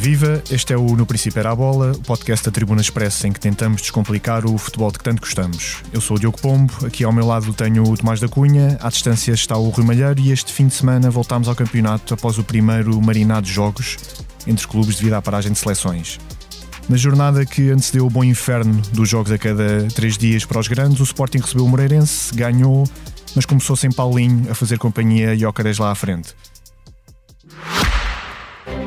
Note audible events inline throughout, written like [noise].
Viva, este é o No Princípio Era a Bola, o podcast da Tribuna Expressa em que tentamos descomplicar o futebol de que tanto gostamos. Eu sou o Diogo Pombo, aqui ao meu lado tenho o Tomás da Cunha, à distância está o Rui Malheiro e este fim de semana voltámos ao campeonato após o primeiro marinado de jogos entre clubes devido à paragem de seleções. Na jornada que antecedeu o bom inferno dos jogos a cada três dias para os grandes, o Sporting recebeu o Moreirense, ganhou, mas começou sem Paulinho a fazer companhia e Ócaras lá à frente.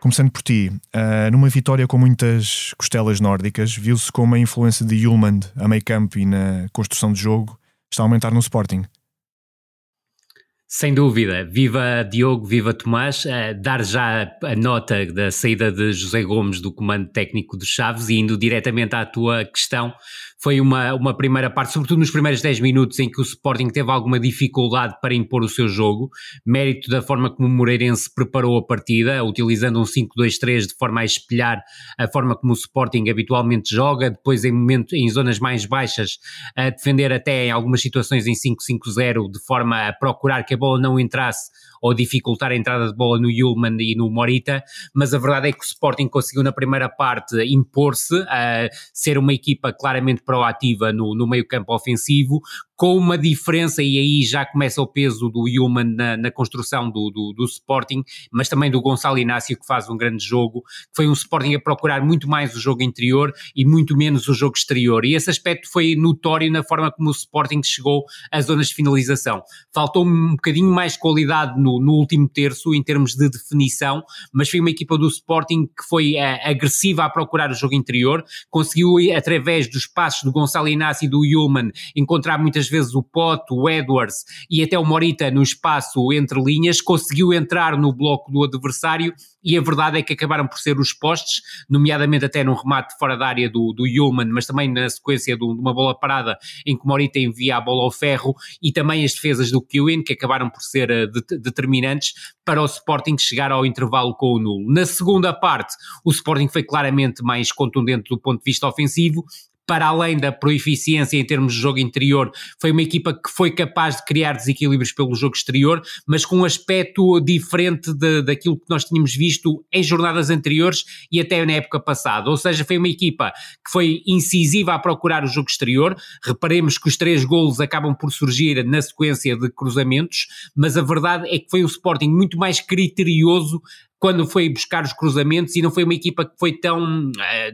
Começando por ti, uh, numa vitória com muitas costelas nórdicas, viu-se como a influência de Yulman a meio campo e na construção de jogo está a aumentar no Sporting. Sem dúvida, viva Diogo, viva Tomás, uh, dar já a nota da saída de José Gomes do comando técnico dos Chaves e indo diretamente à tua questão, foi uma, uma primeira parte, sobretudo nos primeiros 10 minutos, em que o Sporting teve alguma dificuldade para impor o seu jogo, mérito da forma como o Moreirense preparou a partida, utilizando um 5-2-3 de forma a espelhar a forma como o Sporting habitualmente joga, depois em, momento, em zonas mais baixas a defender até em algumas situações em 5-5-0, de forma a procurar que a bola não entrasse ou dificultar a entrada de bola no Yulman e no Morita, mas a verdade é que o Sporting conseguiu na primeira parte impor-se, a ser uma equipa claramente proativa no, no meio campo ofensivo, com uma diferença, e aí já começa o peso do Human na, na construção do, do, do, Sporting, mas também do Gonçalo Inácio, que faz um grande jogo, que foi um Sporting a procurar muito mais o jogo interior e muito menos o jogo exterior. E esse aspecto foi notório na forma como o Sporting chegou às zonas de finalização. Faltou um bocadinho mais qualidade no, no último terço, em termos de definição, mas foi uma equipa do Sporting que foi uh, agressiva a procurar o jogo interior, conseguiu, através dos passos do Gonçalo Inácio e do Human, encontrar muitas muitas vezes o Pote, o Edwards e até o Morita no espaço entre linhas, conseguiu entrar no bloco do adversário e a verdade é que acabaram por ser os postes, nomeadamente até num remate fora da área do, do Human, mas também na sequência de uma bola parada em que Morita envia a bola ao ferro e também as defesas do Kewin, que acabaram por ser uh, de, determinantes para o Sporting chegar ao intervalo com o nulo. Na segunda parte, o Sporting foi claramente mais contundente do ponto de vista ofensivo, para além da proeficiência em termos de jogo interior, foi uma equipa que foi capaz de criar desequilíbrios pelo jogo exterior, mas com um aspecto diferente de, daquilo que nós tínhamos visto em jornadas anteriores e até na época passada. Ou seja, foi uma equipa que foi incisiva a procurar o jogo exterior. Reparemos que os três golos acabam por surgir na sequência de cruzamentos, mas a verdade é que foi um Sporting muito mais criterioso quando foi buscar os cruzamentos e não foi uma equipa que foi tão, uh,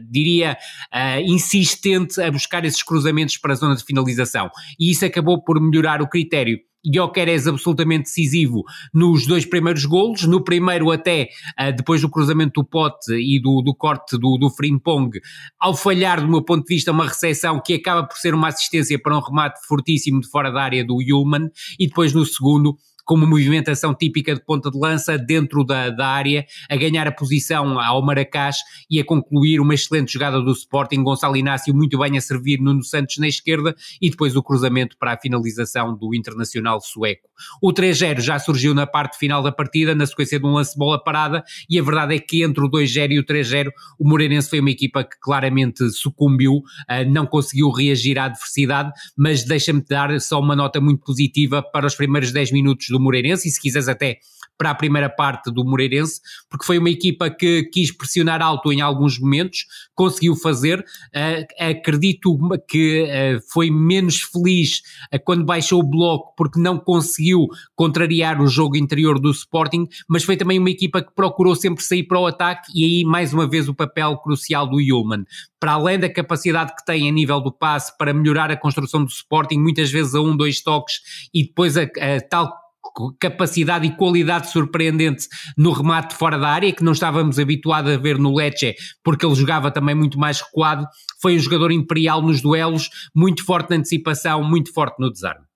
diria, uh, insistente a buscar esses cruzamentos para a zona de finalização. E isso acabou por melhorar o critério. Gyökeres absolutamente decisivo nos dois primeiros golos, no primeiro até uh, depois do cruzamento do Pote e do, do corte do, do Frimpong, ao falhar do meu ponto de vista uma recepção que acaba por ser uma assistência para um remate fortíssimo de fora da área do Yulman e depois no segundo com uma movimentação típica de ponta de lança dentro da, da área, a ganhar a posição ao Maracás e a concluir uma excelente jogada do Sporting, Gonçalo Inácio muito bem a servir Nuno Santos na esquerda e depois o cruzamento para a finalização do Internacional sueco. O 3-0 já surgiu na parte final da partida, na sequência de um lance de bola parada e a verdade é que entre o 2-0 e o 3-0 o Moreirense foi uma equipa que claramente sucumbiu, eh, não conseguiu reagir à adversidade, mas deixa-me dar só uma nota muito positiva para os primeiros 10 minutos do Moreirense e se quiseres até para a primeira parte do Moreirense, porque foi uma equipa que quis pressionar alto em alguns momentos, conseguiu fazer. Uh, acredito que uh, foi menos feliz uh, quando baixou o bloco, porque não conseguiu contrariar o jogo interior do Sporting, mas foi também uma equipa que procurou sempre sair para o ataque, e aí mais uma vez o papel crucial do Yulman. Para além da capacidade que tem a nível do passe para melhorar a construção do Sporting, muitas vezes a um, dois toques, e depois a, a tal capacidade e qualidade surpreendente no remate fora da área, que não estávamos habituados a ver no Lecce, porque ele jogava também muito mais recuado. Foi um jogador imperial nos duelos, muito forte na antecipação, muito forte no desarme.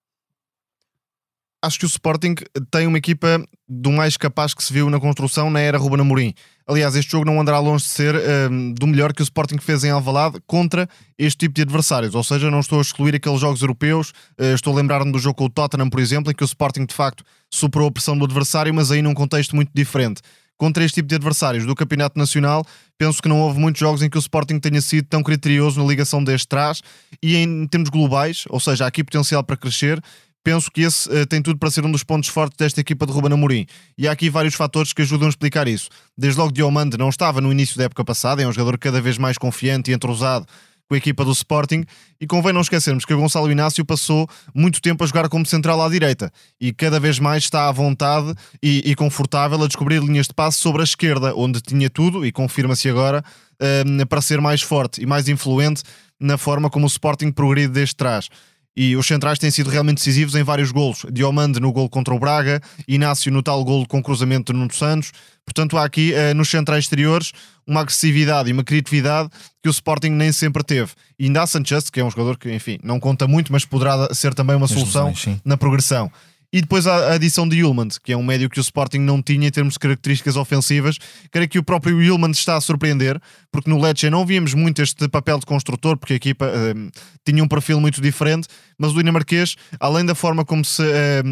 Acho que o Sporting tem uma equipa do mais capaz que se viu na construção na era Ruben Amorim. Aliás, este jogo não andará longe de ser um, do melhor que o Sporting fez em Alvalade contra este tipo de adversários. Ou seja, não estou a excluir aqueles jogos europeus. Uh, estou a lembrar-me do jogo com o Tottenham, por exemplo, em que o Sporting de facto superou a pressão do adversário, mas aí num contexto muito diferente. Contra este tipo de adversários do Campeonato Nacional, penso que não houve muitos jogos em que o Sporting tenha sido tão criterioso na ligação deste trás e em termos globais, ou seja, há aqui potencial para crescer penso que esse uh, tem tudo para ser um dos pontos fortes desta equipa de Ruben Amorim. E há aqui vários fatores que ajudam a explicar isso. Desde logo, Diomande não estava no início da época passada, é um jogador cada vez mais confiante e entrosado com a equipa do Sporting. E convém não esquecermos que o Gonçalo Inácio passou muito tempo a jogar como central à direita e cada vez mais está à vontade e, e confortável a descobrir linhas de passe sobre a esquerda, onde tinha tudo e confirma-se agora uh, para ser mais forte e mais influente na forma como o Sporting progride desde trás e os centrais têm sido realmente decisivos em vários golos. Diomande no gol contra o Braga, Inácio no tal gol com cruzamento de Nuno Santos. Portanto, há aqui uh, nos centrais exteriores uma agressividade e uma criatividade que o Sporting nem sempre teve. E ainda há Sanchez, que é um jogador que, enfim, não conta muito, mas poderá ser também uma solução na progressão. E depois a adição de Yulman, que é um médio que o Sporting não tinha em termos de características ofensivas. Creio que o próprio Yulman está a surpreender, porque no Lecce não víamos muito este papel de construtor, porque a equipa uh, tinha um perfil muito diferente, mas o dinamarquês, além da forma como se uh,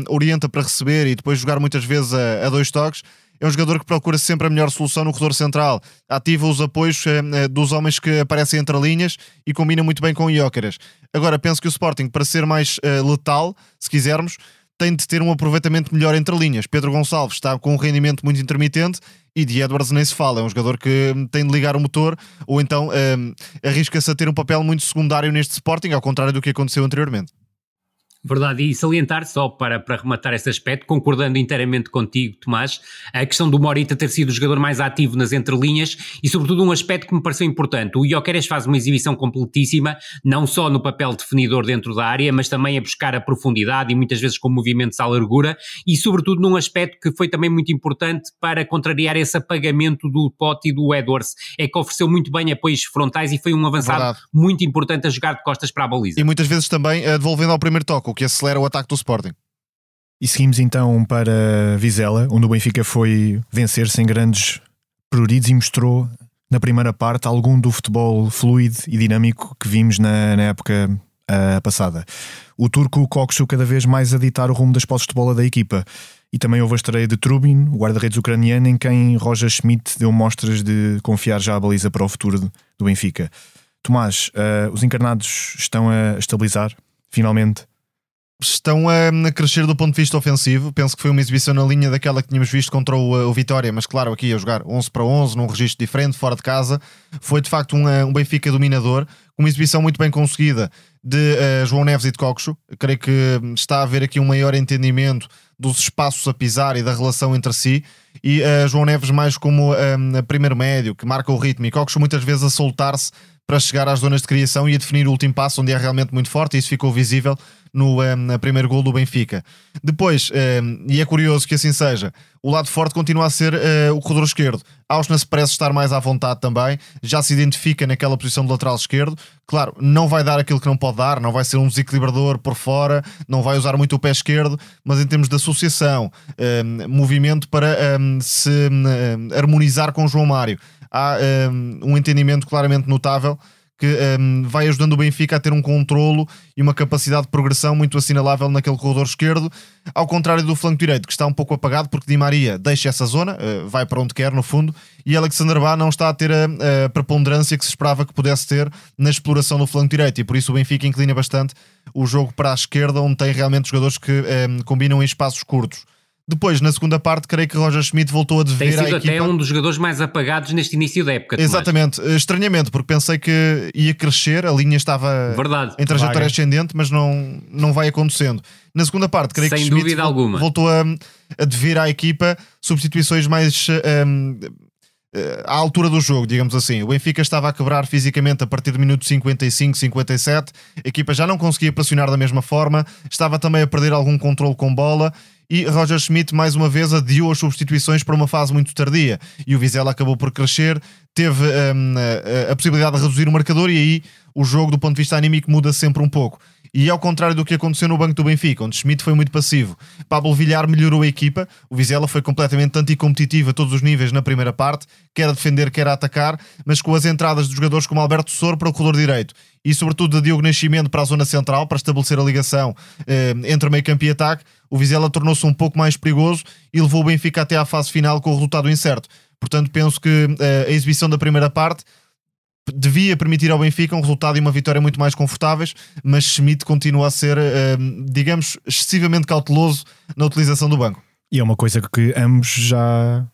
orienta para receber e depois jogar muitas vezes a, a dois toques, é um jogador que procura sempre a melhor solução no corredor central, ativa os apoios eh, dos homens que aparecem entre linhas e combina muito bem com o Jóqueras. Agora, penso que o Sporting, para ser mais eh, letal, se quisermos, tem de ter um aproveitamento melhor entre linhas. Pedro Gonçalves está com um rendimento muito intermitente e de Edwards nem se fala. É um jogador que hum, tem de ligar o motor ou então um, arrisca-se a ter um papel muito secundário neste Sporting, ao contrário do que aconteceu anteriormente. Verdade, e salientar só para, para rematar esse aspecto, concordando inteiramente contigo, Tomás, a questão do Morita ter sido o jogador mais ativo nas entrelinhas e, sobretudo, um aspecto que me pareceu importante. O Ioqueres faz uma exibição completíssima, não só no papel definidor dentro da área, mas também a buscar a profundidade e muitas vezes com movimentos à largura e, sobretudo, num aspecto que foi também muito importante para contrariar esse apagamento do Pote e do Edwards. É que ofereceu muito bem apoios frontais e foi um avançado Verdade. muito importante a jogar de costas para a baliza. E muitas vezes também uh, devolvendo ao primeiro toque que acelera o ataque do Sporting. E seguimos então para Vizela, onde o Benfica foi vencer sem grandes prioridades e mostrou na primeira parte algum do futebol fluido e dinâmico que vimos na, na época uh, passada. O turco Koksu cada vez mais a ditar o rumo das posses de bola da equipa. E também houve a estreia de Trubin, o guarda-redes ucraniano, em quem Roger Schmidt deu mostras de confiar já a baliza para o futuro do Benfica. Tomás, uh, os encarnados estão a estabilizar, finalmente? Estão a, crescer do ponto de vista ofensivo. Penso que foi uma exibição na linha daquela que tínhamos visto contra o, o Vitória, mas claro, aqui a jogar 11 para 11, num registro diferente, fora de casa. Foi de facto um, um Benfica dominador, uma exibição muito bem conseguida de uh, João Neves e de Coxo. Creio que está a haver aqui um maior entendimento dos espaços a pisar e da relação entre si. E uh, João Neves, mais como uh, primeiro médio, que marca o ritmo, e Coxo muitas vezes a soltar-se para chegar às zonas de criação e a definir o último passo, onde é realmente muito forte, e isso ficou visível no um, primeiro gol do Benfica. Depois, um, e é curioso que assim seja, o lado forte continua a ser uh, o corredor esquerdo. Ausnes parece estar mais à vontade também, já se identifica naquela posição de lateral esquerdo. Claro, não vai dar aquilo que não pode dar, não vai ser um desequilibrador por fora, não vai usar muito o pé esquerdo, mas em termos de associação, um, movimento para se harmonizar com o João Mário há um entendimento claramente notável que um, vai ajudando o Benfica a ter um controlo e uma capacidade de progressão muito assinalável naquele corredor esquerdo, ao contrário do flanco direito, que está um pouco apagado porque Di Maria deixa essa zona, uh, vai para onde quer no fundo, e Alexander Bá não está a ter a, a, preponderância que se esperava que pudesse ter na exploração do flanco direito, e por isso o Benfica inclina bastante o jogo para a esquerda, onde tem realmente jogadores que um, combinam em espaços curtos. Depois, na segunda parte, creio que Roger Schmidt voltou a dever Tem sido até equipa. um dos jogadores mais apagados neste início da época. Exatamente, Tomás. estranhamente, porque pensei que ia crescer, a linha estava Verdade. em trajetória Vaga. ascendente, mas não, não vai acontecendo. Na segunda parte, creio Sem que Schmidt alguma. voltou a, a dever à equipa substituições mais um, eh, à altura do jogo, digamos assim. O Benfica estava a quebrar fisicamente a partir do minuto 55, 57. A equipa já não conseguia pressionar da mesma forma, estava também a perder algum controle com bola e Roger Schmidt mais uma vez adiou as substituições para uma fase muito tardia. E o Vizela acabou por crescer, teve um, a, a, possibilidade de reduzir o marcador e aí o jogo do ponto de vista anímico muda sempre um pouco. E ao contrário do que aconteceu no banco do Benfica, onde Schmidt foi muito passivo, Pablo Villar melhorou a equipa, o Vizela foi completamente anticompetitivo a todos os níveis na primeira parte, quer a defender, quer a atacar, mas com as entradas de jogadores como Alberto Soro para o corredor direito e sobretudo de Diogo Nascimento para a zona central, para estabelecer a ligação eh, entre meio campo e ataque, o Vizela tornou-se um pouco mais perigoso e levou o Benfica até à fase final com o resultado incerto. Portanto, penso que eh, a exibição da primeira parte devia permitir ao Benfica um resultado e uma vitória muito mais confortáveis, mas Schmidt continua a ser, eh, digamos, excessivamente cauteloso na utilização do banco. E é uma coisa que ambos já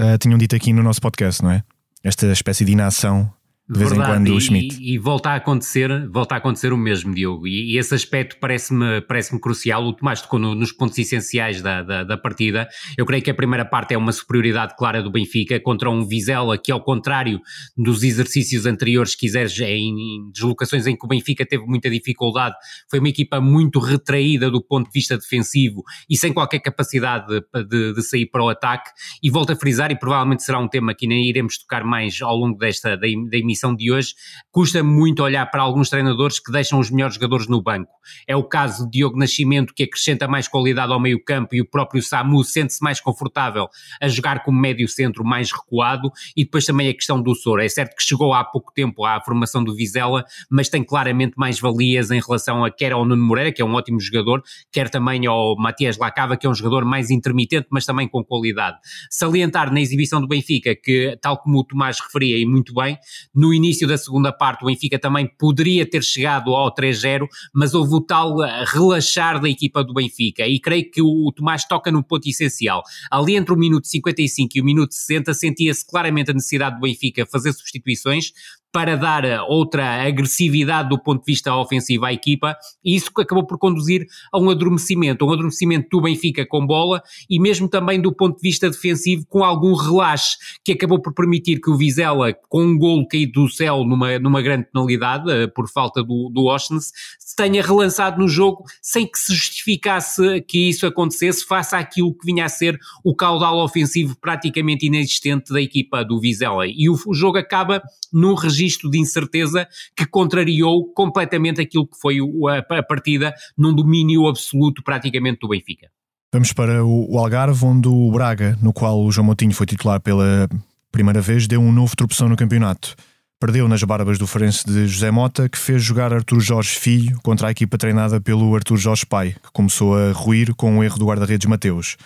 uh, tinham dito aqui no nosso podcast, não é? Esta espécie de inação de vez Verdade, em quando o Schmidt. E, e, volta a acontecer, volta a acontecer o mesmo, Diogo. E, e esse aspecto parece-me parece crucial. O Tomás tocou no, nos pontos essenciais da, da, da, partida. Eu creio que a primeira parte é uma superioridade clara do Benfica contra um Vizela que, ao contrário dos exercícios anteriores, quiseres, em, em deslocações em que o Benfica teve muita dificuldade, foi uma equipa muito retraída do ponto de vista defensivo e sem qualquer capacidade de, de, de sair para o ataque. E volto a frisar, e provavelmente será um tema que nem iremos tocar mais ao longo desta da, da emissão de hoje, custa muito olhar para alguns treinadores que deixam os melhores jogadores no banco. É o caso de Diogo Nascimento, que acrescenta mais qualidade ao meio-campo, e o próprio Samu sente-se mais confortável a jogar como médio-centro mais recuado, e depois também a questão do Soro. É certo que chegou há pouco tempo à formação do Vizela, mas tem claramente mais valias em relação a quer ao Nuno Moreira, que é um ótimo jogador, quer também ao Matias Lacava, que é um jogador mais intermitente, mas também com qualidade. Salientar na exibição do Benfica que, tal como o Tomás referia e muito bem, no início da segunda parte, o Benfica também poderia ter chegado ao 3-0, mas houve o tal eh, relaxar da equipa do Benfica. E creio que o Tomás toca no ponto essencial. Ali entre o minuto 55 e o minuto 60, sentia-se claramente a necessidade do Benfica fazer substituições, para dar outra agressividade do ponto de vista ofensivo à equipa, e isso acabou por conduzir a um adormecimento, um adormecimento do Benfica com bola e mesmo também do ponto de vista defensivo com algum relaxe, que acabou por permitir que o Vizela, com um golo caído do céu numa, numa grande penalidade, eh, por falta do, do Oshnes, se tenha relançado no jogo sem que se justificasse que isso acontecesse, face àquilo que vinha a ser o caudal ofensivo praticamente inexistente da equipa do Vizela. E o, o jogo acaba num regime registro de incerteza que contrariou completamente aquilo que foi a partida num domínio absoluto praticamente do Benfica. Vamos para o Algarve, onde o Braga, no qual o João Moutinho foi titular pela primeira vez, deu um novo tropeção no campeonato. Perdeu nas barbas do Farense de José Mota, que fez jogar Artur Jorge Filho contra a equipa treinada pelo Artur Jorge Pai, que começou a ruir com o erro do guarda-redes Mateus.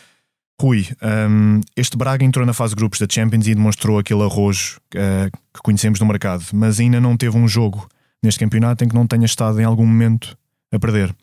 Rui, um, este Braga entrou na fase de grupos da Champions e demonstrou aquele arrojo uh, que conhecemos no mercado, mas ainda não teve um jogo neste campeonato em que não tenha estado em algum momento a perder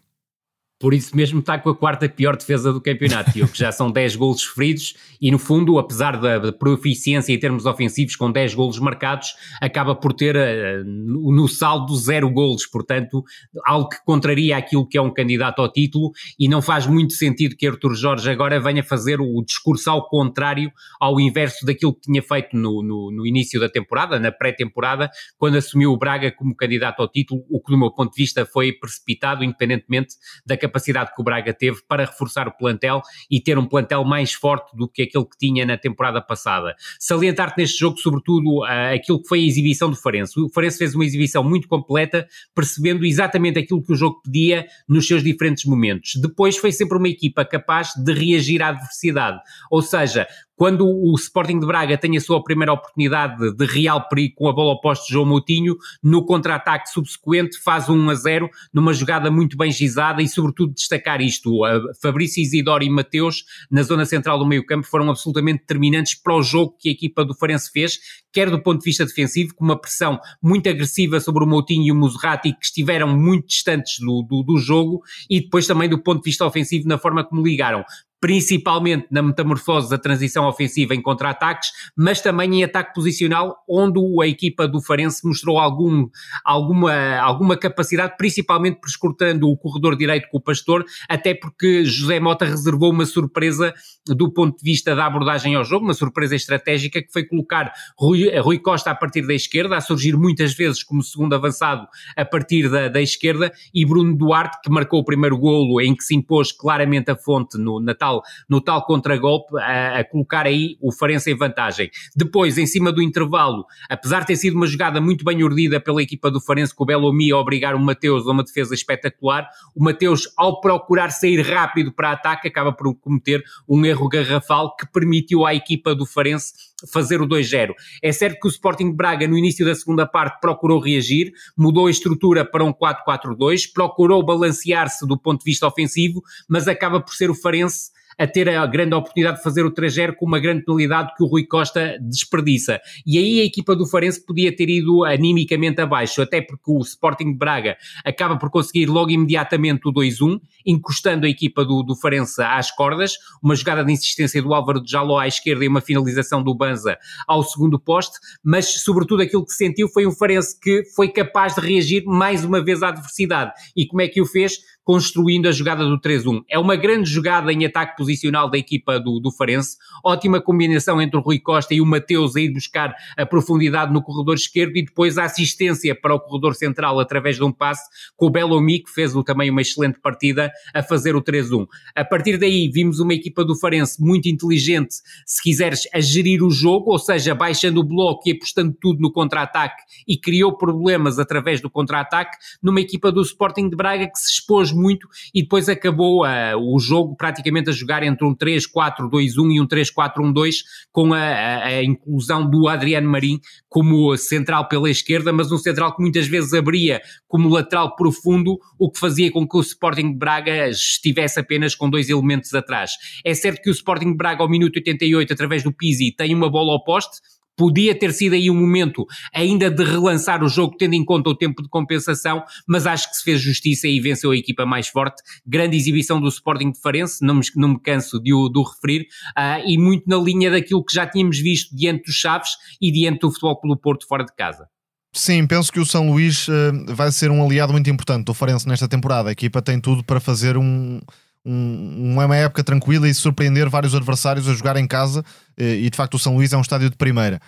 por isso mesmo está com a quarta pior defesa do campeonato, que já são 10 golos sofridos e no fundo, apesar da proficiência em termos ofensivos com 10 golos marcados, acaba por ter uh, no saldo zero golos, portanto, algo que contraria aquilo que é um candidato ao título e não faz muito sentido que Artur Jorge agora venha fazer o discurso ao contrário, ao inverso daquilo que tinha feito no, no, no início da temporada, na pré-temporada, quando assumiu o Braga como candidato ao título, o que do meu ponto de vista foi precipitado, independentemente da capacidade capacidade que o Braga teve para reforçar o plantel e ter um plantel mais forte do que aquele que tinha na temporada passada. Salientar-te neste jogo, sobretudo, uh, aquilo que foi a exibição do Farense. O Farense fez uma exibição muito completa, percebendo exatamente aquilo que o jogo pedia nos seus diferentes momentos. Depois foi sempre uma equipa capaz de reagir à adversidade, ou seja, quando o Sporting de Braga tem a sua primeira oportunidade de real perigo com a bola oposta de João Moutinho, no contra-ataque subsequente faz 1 a 0 numa jogada muito bem gizada e sobretudo destacar isto, Fabrício Isidoro e Mateus na zona central do meio campo foram absolutamente determinantes para o jogo que a equipa do Farense fez, quer do ponto de vista defensivo, com uma pressão muito agressiva sobre o Moutinho e o Muserati, que estiveram muito distantes do, do, do jogo, e depois também do ponto de vista ofensivo, na forma como ligaram principalmente na metamorfose da transição ofensiva em contra-ataques, mas também em ataque posicional, onde a equipa do Farense mostrou algum, alguma, alguma capacidade, principalmente prescrutando o corredor direito com o Pastor, até porque José Mota reservou uma surpresa do ponto de vista da abordagem ao jogo, uma surpresa estratégica que foi colocar Rui, Rui Costa a partir da esquerda, a surgir muitas vezes como segundo avançado a partir da, da esquerda, e Bruno Duarte, que marcou o primeiro golo em que se impôs claramente a fonte no, na tal tal, no tal contragolpe a, a colocar aí o Farense em vantagem. Depois, em cima do intervalo, apesar de ter sido uma jogada muito bem urdida pela equipa do Farense, com o Belomi a obrigar o Mateus a uma defesa espetacular, o Mateus, ao procurar sair rápido para ataque, acaba por cometer um erro garrafal que permitiu à equipa do Farense fazer o 2-0. É certo que o Sporting de Braga, no início da segunda parte, procurou reagir, mudou a estrutura para um 4-4-2, procurou balancear-se do ponto de vista ofensivo, mas acaba por ser o Farense a ter a grande oportunidade de fazer o 3 com uma grande penalidade que o Rui Costa desperdiça. E aí a equipa do Farense podia ter ido animicamente abaixo, até porque o Sporting de Braga acaba por conseguir logo imediatamente o 2-1, encostando a equipa do, do Farense às cordas, uma jogada de insistência do Álvaro de Jaló à esquerda e uma finalização do Banza ao segundo poste, mas sobretudo aquilo que se sentiu foi um Farense que foi capaz de reagir mais uma vez à adversidade. E como é que o fez? Construindo a jogada do 3-1. É uma grande jogada em ataque posicional da equipa do, do Farense, ótima combinação entre o Rui Costa e o Mateus a ir buscar a profundidade no corredor esquerdo e depois a assistência para o corredor central através de um passe com o Belomi, que fez também uma excelente partida a fazer o 3-1. A partir daí vimos uma equipa do Farense muito inteligente, se quiseres, a gerir o jogo, ou seja, baixando o bloco e apostando tudo no contra-ataque e criou problemas através do contra-ataque numa equipa do Sporting de Braga que se expôs muito e depois acabou uh, o jogo praticamente a jogar entre um 3-4-2-1 e um 3-4-1-2 com a, a, a, inclusão do Adriano Marim como central pela esquerda, mas um central que muitas vezes abria como lateral profundo, o que fazia com que o Sporting Braga estivesse apenas com dois elementos atrás. É certo que o Sporting Braga ao minuto 88, através do Pizzi, tem uma bola ao poste, Podia ter sido aí um momento ainda de relançar o jogo, tendo em conta o tempo de compensação, mas acho que se fez justiça e venceu a equipa mais forte. Grande exibição do Sporting de Farense, não me, não me canso de o, de referir, uh, e muito na linha daquilo que já tínhamos visto diante dos Chaves e diante do Futebol Clube Porto fora de casa. Sim, penso que o São Luís uh, vai ser um aliado muito importante do Farense nesta temporada. A equipa tem tudo para fazer um, um, uma época tranquila e surpreender vários adversários a jogar em casa. Eh, e de facto, o São Luís é um estádio de primeira.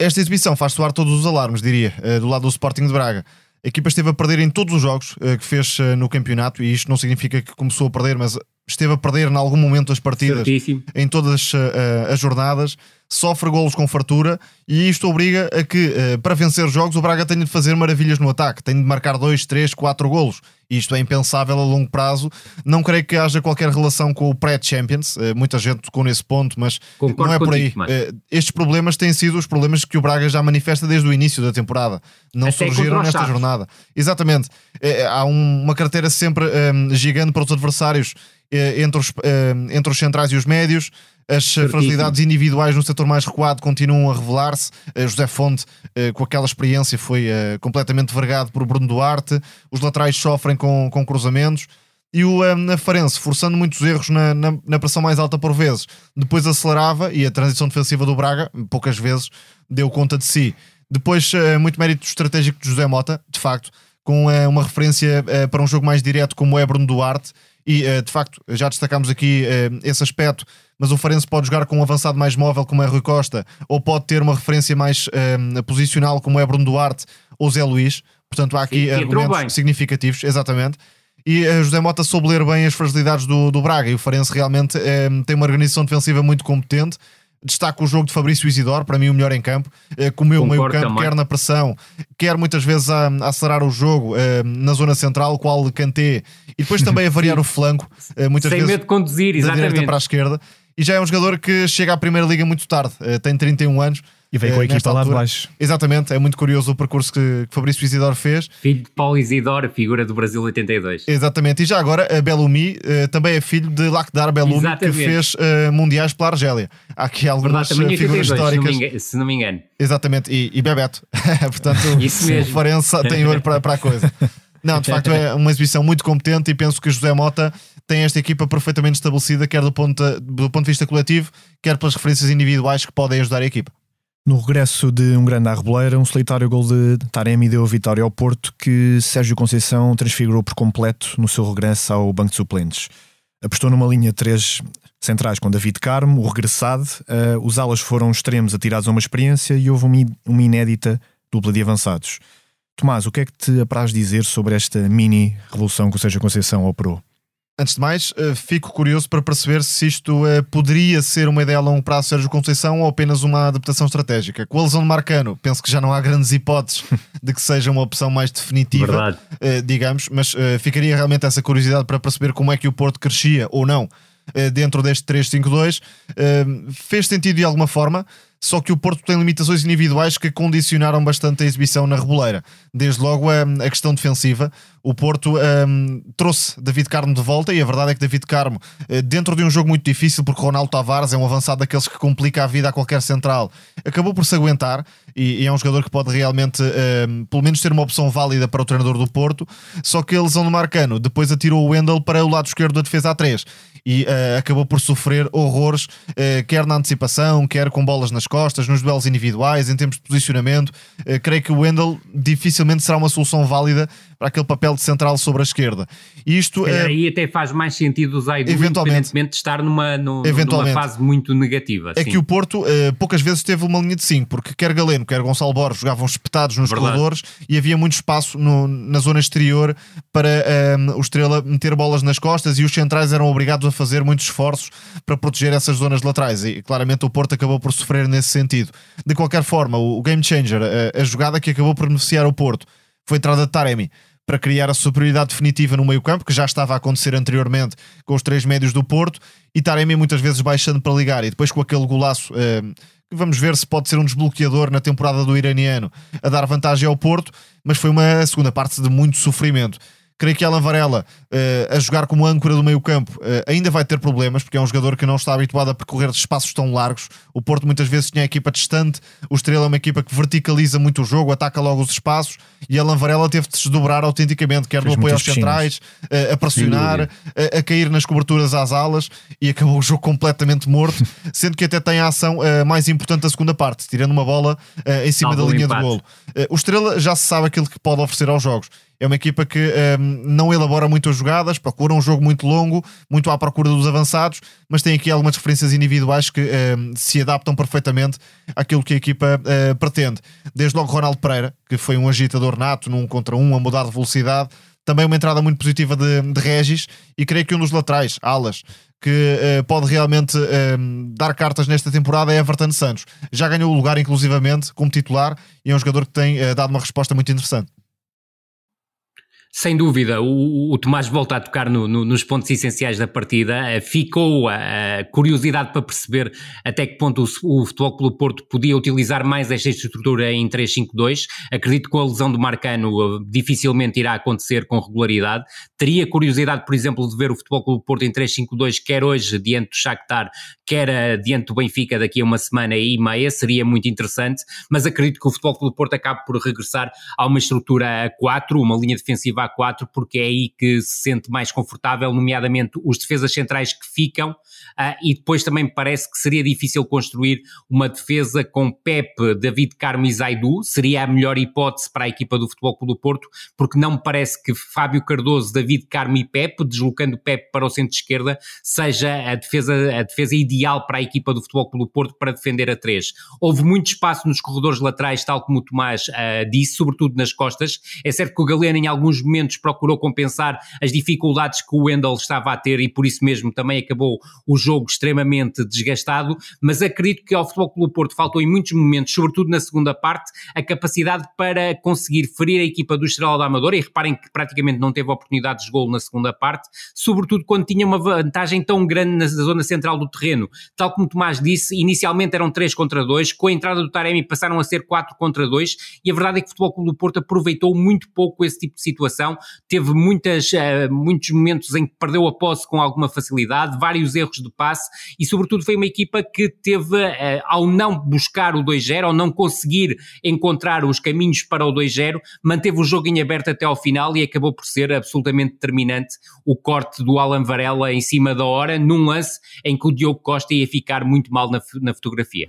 Esta exibição faz soar todos os alarmes, diria, eh, do lado do Sporting de Braga. A equipa esteve a perder em todos os jogos eh, que fez no campeonato, e isto não significa que começou a perder, mas esteve a perder em algum momento as partidas, Certíssimo. em todas as jornadas sofre golos com fartura e isto obriga a que, uh, para vencer jogos, o Braga tenha de fazer maravilhas no ataque, tem de marcar 2, 3, 4 golos. Isto é impensável a longo prazo. Não creio que haja qualquer relação com o pré-Champions. Uh, muita gente tocou nesse ponto, mas Concordo não é por aí. Uh, estes problemas têm sido os problemas que o Braga já manifesta desde o início da temporada. Não Até surgiram nesta jornada. Exatamente. há um, uma carteira sempre um, gigante para os adversários entre os, entre os centrais e os médios. As Certíssimo. fragilidades individuais no setor mais recuado continuam a revelar-se. Uh, José Fonte, com aquela experiência, foi completamente vergado por Bruno Duarte. Os laterais sofrem com, com cruzamentos. E o um, Farense, forçando muitos erros na, na, na, pressão mais alta por vezes, depois acelerava e a transição defensiva do Braga, poucas vezes, deu conta de si. Depois, muito mérito estratégico de José Mota, de facto, com uma referência para um jogo mais direto como é Bruno Duarte e uh, de facto já destacámos aqui uh, esse aspecto, mas o Farense pode jogar com um avançado mais móvel como é Rui Costa, ou pode ter uma referência mais uh, posicional como é Bruno Duarte ou Zé Luís. Portanto, há aqui Sim, argumentos significativos, exatamente. E José Mota soube ler bem as fragilidades do, do Braga e o Farense realmente tem uma organização defensiva muito competente Destaco o jogo de Fabrício Isidoro, para mim o melhor em campo, eh, comeu o meio campo, quer na pressão, quer muitas vezes a, a acelerar o jogo eh, na zona central, qual Kanté, e depois também a variar [laughs] o flanco, eh, muitas Sem vezes medo de conduzir, exatamente. da direita para a esquerda. E já é um jogador que chega à Primeira Liga muito tarde, tem 31 anos e veio com a eh, equipa lá de baixo. Exatamente, é muito curioso o percurso que, que Fabrício Isidoro fez. Filho de Paulo Isidoro, figura do Brasil 82. Exatamente, e já agora a Bellumi uh, também é filho de Lakhdar Exatamente. que fez uh, mundiais pela Argélia. Há aqui algumas Verdade, figuras 82, históricas. Se não, engano, se não, me engano. Exatamente, e, e Bebeto. [laughs] Portanto, Isso mesmo. o Farense tem olho para, para a coisa. [laughs] Não, de facto é uma exibição muito competente e penso que José Mota tem esta equipa perfeitamente estabelecida, quer do ponto, do ponto de vista coletivo, quer pelas referências individuais que podem ajudar a equipa. No regresso de um grande arreboleira, um solitário gol de Taremi deu a vitória ao Porto, que Sérgio Conceição transfigurou por completo no seu regresso ao banco de suplentes. Apostou numa linha de três centrais com David Carmo, o regressado, uh, os alas foram extremos atirados a uma experiência e houve uma, uma inédita dupla de avançados. Tomás, o que é que te apraz dizer sobre esta mini revolução que o Sérgio Conceição operou? Antes de mais, eh, fico curioso para perceber se isto eh, poderia ser uma ideia a longo prazo Sérgio Conceição ou apenas uma adaptação estratégica. Com a lesão de Marcano, penso que já não há grandes hipóteses de que seja uma opção mais definitiva, Verdade. Eh, digamos, mas ficaria realmente essa curiosidade para perceber como é que o Porto crescia ou não dentro deste 3-5-2. Fez sentido de alguma forma, só que o Porto tem limitações individuais que condicionaram bastante a exibição na reboleira. Desde logo a, a questão defensiva, o Porto um, trouxe David Carmo de volta e a verdade é que David Carmo, eh, dentro de um jogo muito difícil, porque Ronaldo Tavares é um avançado daqueles que complica a vida a qualquer central, acabou por se aguentar e, e é um jogador que pode realmente, um, pelo menos, ter uma opção válida para o treinador do Porto. Só que a lesão do Marcano depois atirou o Wendel para o lado esquerdo da defesa a 3 e uh, acabou por sofrer horrores, uh, quer na antecipação, quer com bolas nas costas, nos duelos individuais, em termos de posicionamento. Uh, creio que o Wendel dificilmente será uma solução válida para aquele papel de central sobre a esquerda. E isto é, aí até faz mais sentido Zaidu, eventualmente de estar numa, numa fase muito negativa. É sim. que o Porto poucas vezes teve uma linha de 5, porque quer Galeno, quer Gonçalo Borges jogavam espetados nos Verdade. corredores e havia muito espaço no, na zona exterior para um, o Estrela meter bolas nas costas e os centrais eram obrigados a fazer muitos esforços para proteger essas zonas laterais e claramente o Porto acabou por sofrer nesse sentido. De qualquer forma, o, game changer, a, a jogada que acabou por beneficiar o Porto foi a entrada de Taremi para criar a superioridade definitiva no meio-campo, que já estava a acontecer anteriormente com os três médios do Porto, e Taremi muitas vezes baixando para ligar, e depois com aquele golaço. Eh, vamos ver se pode ser um desbloqueador na temporada do iraniano a dar vantagem ao Porto, mas foi uma segunda parte de muito sofrimento. Creio que Alan Varela, uh, a jogar como âncora do meio-campo, uh, ainda vai ter problemas, porque é um jogador que não está habituado a percorrer espaços tão largos. O Porto muitas vezes tinha a equipa distante, o Estrela é uma equipa que verticaliza muito o jogo, ataca logo os espaços, e Alan Varela teve de se desdobrar autenticamente, quer Fez no apoio aos centrais, uh, a pressionar, a, a, cair nas coberturas às alas, e acabou o jogo completamente morto, [laughs] sendo que até tem a ação mais importante da segunda parte, tirando uma bola em cima da linha empate. de golo. o Estrela já se sabe aquilo que pode oferecer aos jogos. É uma equipa que um, ehm, não elabora muitas jogadas, procura um jogo muito longo, muito à procura dos avançados, mas tem aqui algumas referências individuais que um, ehm, se adaptam perfeitamente àquilo que a equipa uh, pretende. Desde logo Ronaldo Pereira, que foi um agitador nato num contra um, a mudar de velocidade, também uma entrada muito positiva de, de Regis e creio que um dos laterais, Alas, que uh, pode realmente uh, dar cartas nesta temporada é Everton Santos. Já ganhou o lugar, inclusivamente, como titular e é um jogador que tem uh, dado uma resposta muito interessante. Sem dúvida, o, o Tomás volta a tocar no, no, nos pontos essenciais da partida. Eh, ficou a, a, curiosidade para perceber até que ponto o, o Futebol Clube Porto podia utilizar mais esta estrutura em 3-5-2. Acredito que com a lesão do Marcano eh, dificilmente irá acontecer com regularidade. Teria curiosidade, por exemplo, de ver o Futebol Clube Porto em 3-5-2, quer hoje diante do Shakhtar, quer uh, diante do Benfica daqui a uma semana e meia. Seria muito interessante, mas acredito que o Futebol Clube Porto acabe por regressar a uma estrutura a 4, uma linha defensiva a 4, porque é aí que se sente mais confortável, nomeadamente os defesas centrais que ficam, uh, e depois também me parece que seria difícil construir uma defesa com Pepe, David Carmo e Zaidu, seria a melhor hipótese para a equipa do Futebol Clube do Porto, porque não me parece que Fábio Cardoso, David Carmo e Pepe, deslocando Pepe para o centro-esquerda, seja a defesa, a defesa ideal para a equipa do Futebol Clube do Porto para defender a 3. Houve muito espaço nos corredores laterais, tal como o Tomás uh, disse, sobretudo nas costas. É certo que o Galeno em alguns momentos momentos procurou compensar as dificuldades que o Wendel estava a ter e por isso mesmo também acabou o jogo extremamente desgastado, mas acredito que ao Futebol Clube Porto faltou em muitos momentos, sobretudo na segunda parte, a capacidade para conseguir ferir a equipa do Estrela da Amadora e reparem que praticamente não teve oportunidades de gol na segunda parte, sobretudo quando tinha uma vantagem tão grande na zona central do terreno. Tal como Tomás disse, inicialmente eram 3 contra 2, com a entrada do Taremi passaram a ser 4 contra 2 e a verdade é que o Futebol Clube do Porto aproveitou muito pouco esse tipo de situação teve muitas, uh, muitos momentos em que perdeu a posse com alguma facilidade, vários erros de passe e, sobretudo, foi uma equipa que teve, uh, ao não buscar o 2-0, ao não conseguir encontrar os caminhos para o 2-0, manteve o jogo em aberto até ao final e acabou por ser absolutamente determinante o corte do Alan Varela em cima da hora, num lance em que o Diogo Costa ia ficar muito mal na, na fotografia.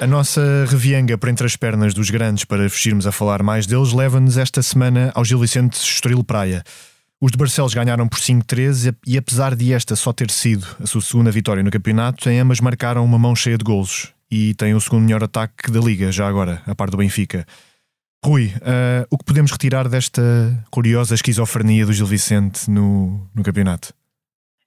A nossa revianga por entre as pernas dos grandes para fugirmos a falar mais deles leva-nos esta semana ao Gil Vicente Estoril Praia. Os de Barcelos ganharam por 5-3 e apesar de esta só ter sido a sua segunda vitória no campeonato, em ambas marcaram uma mão cheia de golos e têm o segundo melhor ataque da liga, já agora, a par do Benfica. Rui, uh, o que podemos retirar desta curiosa esquizofrenia do Gil Vicente no, no campeonato?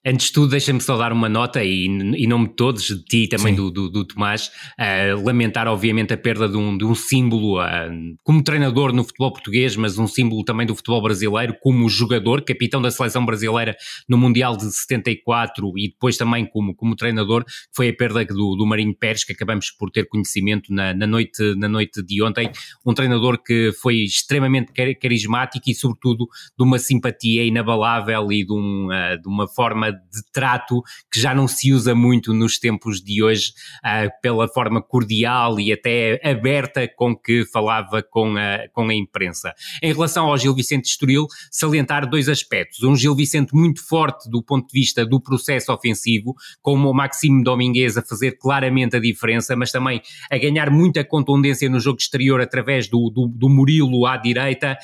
Antes de tudo, deixa-me só dar uma nota e em nome de todos, de ti e também do, do, do, Tomás, uh, lamentar obviamente a perda de um, de um símbolo uh, como treinador no futebol português, mas um símbolo também do futebol brasileiro, como jogador, capitão da seleção brasileira no Mundial de 74 e depois também como, como treinador, foi a perda do, do Marinho Pérez, que acabamos por ter conhecimento na, na, noite, na noite de ontem, um treinador que foi extremamente carismático e sobretudo de uma simpatia inabalável e de, um, uh, de uma forma de trato que já não se usa muito nos tempos de hoje, uh, pela forma cordial e até aberta com que falava com a, com a imprensa. Em relação ao Gil Vicente Estoril, salientar dois aspectos. Um Gil Vicente muito forte do ponto de vista do processo ofensivo, como o Maxime Domingues a fazer claramente a diferença, mas também a ganhar muita contundência no jogo exterior através do, do, do Murilo à direita,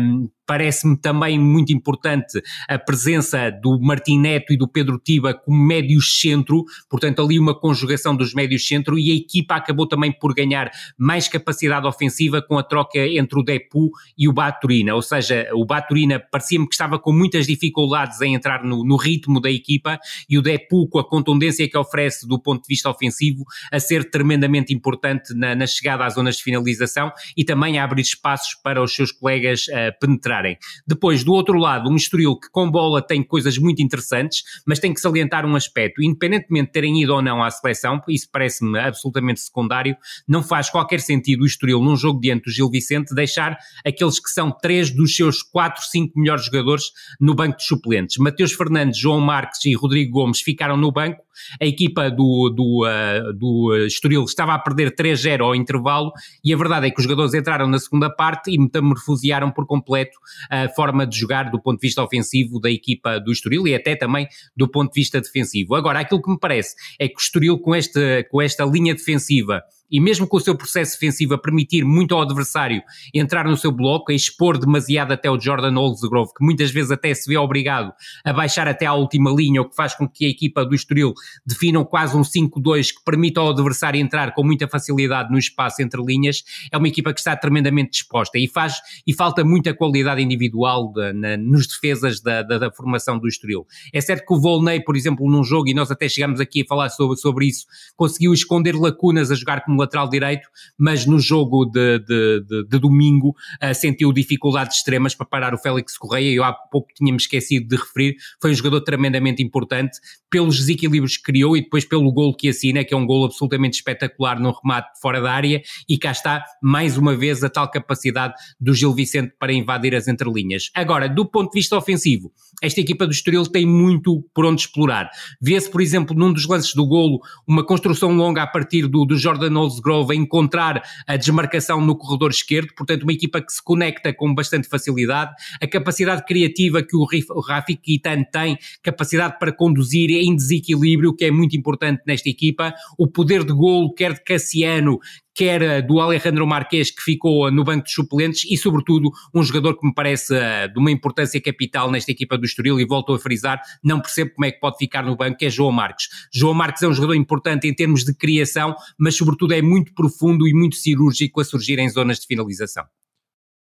um, Parece-me também muito importante a presença do Martim Neto e do Pedro Tiba como médios centro, portanto, ali uma conjugação dos médios centro e a equipa acabou também por ganhar mais capacidade ofensiva com a troca entre o Depu e o Baturina. Ou seja, o Baturina parecia-me que estava com muitas dificuldades em entrar no, no ritmo da equipa e o Depu, com a contundência que oferece do ponto de vista ofensivo, a ser tremendamente importante na, na chegada às zonas de finalização e também a abrir espaços para os seus colegas uh, penetrar Depois, do outro lado, um Estoril que com bola tem coisas muito interessantes, mas tem que salientar um aspecto, independentemente de terem ido ou não à seleção, isso parece-me absolutamente secundário, não faz qualquer sentido o Estoril num jogo diante do Gil Vicente deixar aqueles que são três dos seus quatro, cinco melhores jogadores no banco de suplentes. Mateus Fernandes, João Marques e Rodrigo Gomes ficaram no banco, a equipa do, do, uh, do Estoril estava a perder 3-0 ao intervalo e a verdade é que os jogadores entraram na segunda parte e metamorfosearam por completo a forma de jogar do ponto de vista ofensivo da equipa do Estoril e até também do ponto de vista defensivo. Agora, aquilo que me parece é que o Estoril com esta, com esta linha defensiva e mesmo com o seu processo defensivo a permitir muito ao adversário entrar no seu bloco, a expor demasiado até o Jordan Oldsgrove, que muitas vezes até se vê obrigado a baixar até à última linha, o que faz com que a equipa do Estoril defina quase um 5-2 que permita ao adversário entrar com muita facilidade no espaço entre linhas, é uma equipa que está tremendamente disposta e faz e falta muita qualidade individual de, na, nos defesas da, da, da, formação do Estoril. É certo que o Volney, por exemplo, num jogo, e nós até chegamos aqui a falar sobre, sobre isso, conseguiu esconder lacunas a jogar como lateral direito, mas no jogo de, de, de, de domingo uh, sentiu dificuldades extremas para parar o Félix Correia, eu há pouco tínhamos esquecido de referir, foi um jogador tremendamente importante pelos desequilíbrios que criou e depois pelo gol que assina, que é um gol absolutamente espetacular no remate fora da área, e cá está mais uma vez a tal capacidade do Gil Vicente para invadir as entrelinhas. Agora, do ponto de vista ofensivo, esta equipa do Estoril tem muito por onde explorar. Vê-se, por exemplo, num dos lances do golo, uma construção longa a partir do, do Jordan Olsgrove a encontrar a desmarcação no corredor esquerdo, portanto uma equipa que se conecta com bastante facilidade, a capacidade criativa que o, Rafik Kitan tem, capacidade para conduzir em desequilíbrio, que é muito importante nesta equipa, o poder de golo, quer de Cassiano, quer do Alejandro Marques, que ficou no banco de suplentes, e sobretudo um jogador que me parece eh, de uma importância capital nesta equipa do Estoril, e volto a frisar, não percebo como é que pode ficar no banco, que é João Marques. João Marques é um jogador importante em termos de criação, mas sobretudo é muito profundo e muito cirúrgico a surgir em zonas de finalização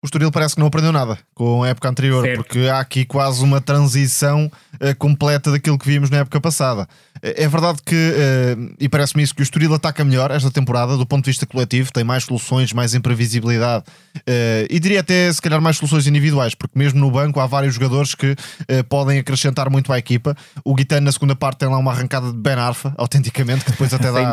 o Estoril parece que não aprendeu nada com a época anterior, certo. porque há aqui quase uma transição uh, completa daquilo que vimos na época passada. É, é verdade que, uh, e parece-me isso, que o Estoril ataca melhor esta temporada do ponto de vista coletivo, tem mais soluções, mais imprevisibilidade uh, e diria até se calhar mais soluções individuais, porque mesmo no banco há vários jogadores que podem acrescentar muito à equipa. O Guitano na segunda parte tem lá uma arrancada de Ben Arfa, [laughs] autenticamente, que depois até dá,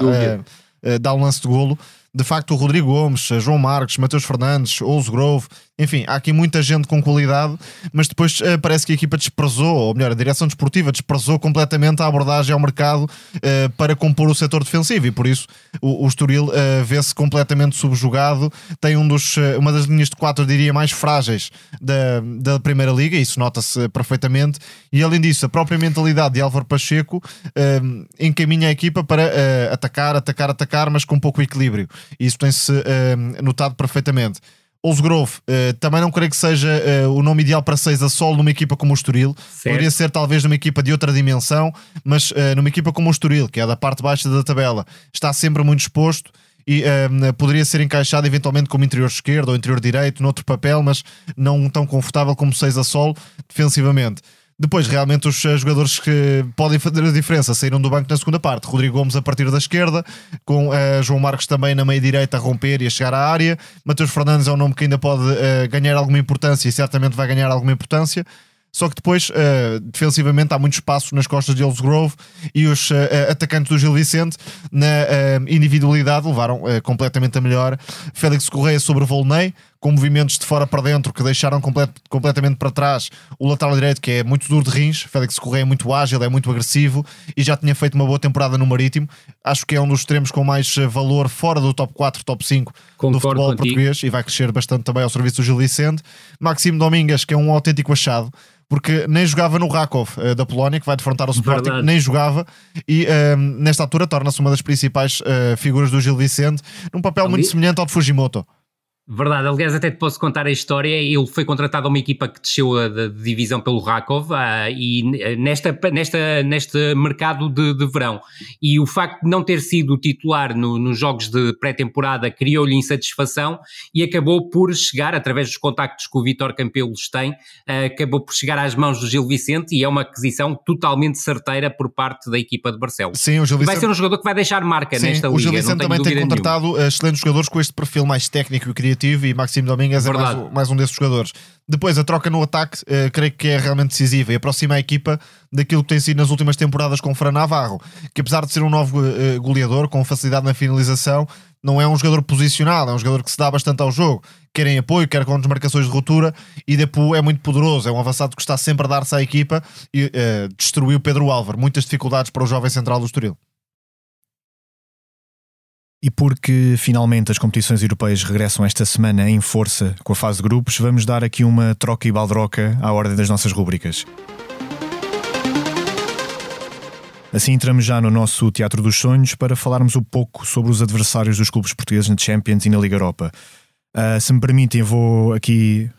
dá um lance de golo de facto o Rodrigo Gomes, João Marques, Mateus Fernandes, Ouso Grove, enfim, há aqui muita gente com qualidade, mas depois uh, parece que a equipa desprezou, ou melhor, a direção desportiva desprezou completamente a abordagem ao mercado uh, para compor o setor defensivo e por isso o, o Estoril uh, vê-se completamente subjugado. Tem um dos, uma das linhas de quatro, diria, mais frágeis da, da Primeira Liga, isso nota-se perfeitamente. E além disso, a própria mentalidade de Álvaro Pacheco encaminha a equipa para atacar, atacar, atacar, mas com pouco equilíbrio. Isso tem-se notado perfeitamente. Olsgrove, uh, também não creio que seja uh, o nome ideal para seis a solo numa equipa como o Estoril. Certo. Poderia ser talvez numa equipa de outra dimensão, mas uh, numa equipa como o Estoril, que é da parte baixa da tabela, está sempre muito exposto e um, poderia ser encaixado eventualmente como interior esquerdo ou interior direito, noutro papel, mas não tão confortável como 6 a solo defensivamente. Depois, realmente, os eh, jogadores que podem fazer a diferença saíram do banco na segunda parte. Rodrigo Gomes a partir da esquerda, com uh, João Marcos também na meia-direita a romper e a chegar à área. Mateus Fernandes é um nome que ainda pode uh, ganhar alguma importância e certamente vai ganhar alguma importância. Só que depois, uh, defensivamente, há muito espaço nas costas de Eles Grove e os uh, atacantes do Gil Vicente, na uh, individualidade, levaram completamente a melhor. Félix Correia sobre Volney, com movimentos de fora para dentro que deixaram complet completamente para trás o lateral direito, que é muito duro de rins. Félix Correia é muito ágil, é muito agressivo e já tinha feito uma boa temporada no Marítimo. Acho que é um dos extremos com mais valor fora do top 4, top 5 Concordo do futebol contigo. português e vai crescer bastante também ao serviço do Gil Vicente. Maximo Domingas, que é um autêntico achado porque nem jogava no Rakov uh, da Polónia, que vai defrontar o Sporting, Verdade. nem jogava, e uh, nesta altura torna-se uma das principais uh, figuras do Gil Vicente, num papel Ali... muito semelhante ao de Fujimoto. Verdade, aliás, até te posso contar a história. Ele foi contratado a uma equipa que desceu de divisão pelo Rakov uh, e nesta, nesta, neste mercado de, de, verão. E o facto de não ter sido titular no, nos jogos de pré-temporada criou-lhe insatisfação e acabou por chegar, através dos contactos que o Vitor Campelos tem, uh, acabou por chegar às mãos do Gil Vicente e é uma aquisição totalmente certeira por parte da equipa de Barcelos. Sim, o Gil Vicente... Vai ser um jogador que vai deixar marca Sim, nesta liga. O Gil Vicente também tem contratado nenhuma. excelentes jogadores com este perfil mais técnico e criativo e Maxime Domingues é mais, mais, um desses jogadores. Depois, a troca no ataque, uh, creio que é realmente decisiva e aproxima a equipa daquilo que tem sido nas últimas temporadas com Fran Navarro, que apesar de ser um novo uh, goleador, com facilidade na finalização, não é um jogador posicionado, é um jogador que se dá bastante ao jogo, quer em apoio, quer com desmarcações de ruptura, e Depu é muito poderoso, é um avançado que está sempre a dar-se à equipa e uh, destruiu Pedro Álvaro. Muitas dificuldades para o jovem central do Estoril. E porque finalmente as competições europeias regressam esta semana em força com a fase de grupos, vamos dar aqui uma troca e baldroca à ordem das nossas rúbricas. Assim entramos já no nosso Teatro dos Sonhos para falarmos um pouco sobre os adversários dos clubes portugueses na Champions e na Liga Europa. Uh, se me permitem, vou aqui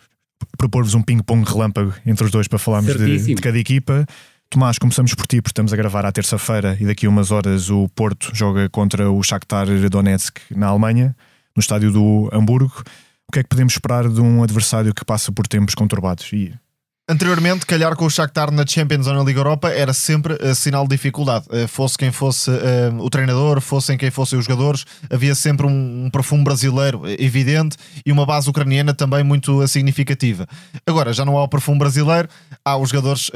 propor-vos um ping-pong relâmpago entre os dois para falarmos de, de cada equipa. Tomás, começamos por ti, porque estamos a gravar à terça-feira e daqui a umas horas o Porto joga contra o Shakhtar Donetsk na Alemanha, no estádio do Hamburgo. O que é que podemos esperar de um adversário que passa por tempos conturbados? E Anteriormente, calhar com o Shakhtar na Champions ou na Liga Europa era sempre uh, sinal de dificuldade. Uh, fosse quem fosse uh, o treinador, fossem quem fossem os jogadores, havia sempre um, um, perfume brasileiro evidente e uma base ucraniana também muito significativa. Agora, já não há o perfume brasileiro, há os jogadores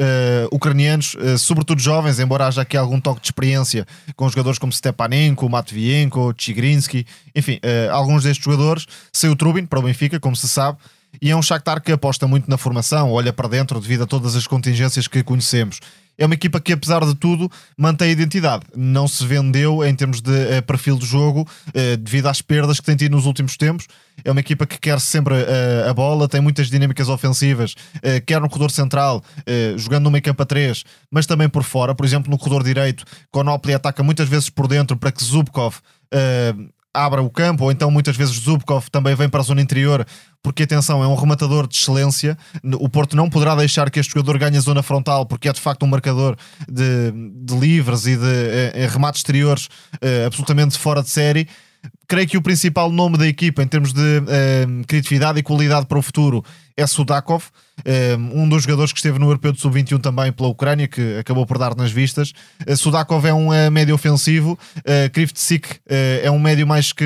ucranianos, sobretudo jovens, embora haja aqui algum toque de experiência com jogadores como Stepanenko, Matvienko, Chigrinsky, enfim, alguns destes jogadores. Saiu Trubin para o Benfica, como se sabe e é um Shakhtar que aposta muito na formação, olha para dentro devido a todas as contingências que conhecemos. É uma equipa que, apesar de tudo, mantém a identidade. Não se vendeu em termos de uh, perfil de jogo uh, devido às perdas que tem tido nos últimos tempos. É uma equipa que quer sempre uh, a bola, tem muitas dinâmicas ofensivas, quer no corredor central, jogando no meio campo a 3, mas também por fora. Por exemplo, no corredor direito, Konopli ataca muitas vezes por dentro para que Zubkov abra o campo, ou então muitas vezes Zubkov também vem para a zona interior, porque atenção, é um rematador de excelência. O Porto não poderá deixar que este jogador ganhe a zona frontal, porque é de facto um marcador de, de livres e de eh, remates exteriores eh, absolutamente fora de série creio que o principal nome da equipa em termos de criatividade e qualidade para o futuro é Sudakov, um dos jogadores que esteve no Europeu de Sub-21 também pela Ucrânia, que acabou por dar nas vistas. Uh, Sudakov é um uh, médio ofensivo, uh, Krivtsik é um médio mais que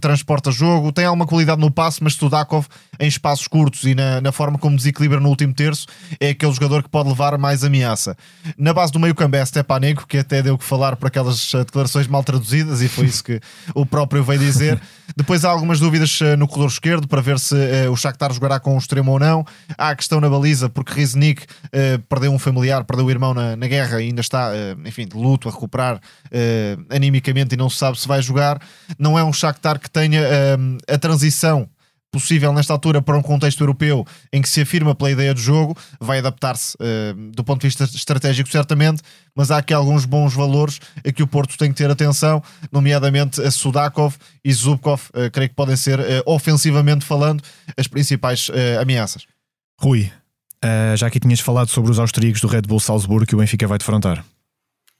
transporta jogo, tem alguma qualidade no passe, mas Sudakov em espaços curtos e na, na, forma como desequilibra no último terço é aquele jogador que pode levar mais ameaça. Na base do meio campo é Stepanenko, que até deu que falar por aquelas declarações mal traduzidas e foi isso que o próprio veio dizer. [laughs] Depois há algumas dúvidas no corredor esquerdo para ver se o Shakhtar jogará com o extremo ou não. Há a questão na baliza, porque Riznik uh, perdeu um familiar, perdeu o irmão na, na guerra e ainda está, enfim, de luto a recuperar animicamente e não se sabe se vai jogar. Não é um Shakhtar que tenha a transição possível nesta altura para um contexto europeu em que se afirma pela ideia de jogo, vai adaptar-se uh, do ponto de vista estratégico, certamente, mas há aqui alguns bons valores a que o Porto tem que ter atenção, nomeadamente a Sudakov e Zubkov, uh, creio que podem ser, uh, ofensivamente falando, as principais ameaças. Rui, já aqui tinhas falado sobre os austríacos do Red Bull Salzburgo que o Benfica vai defrontar.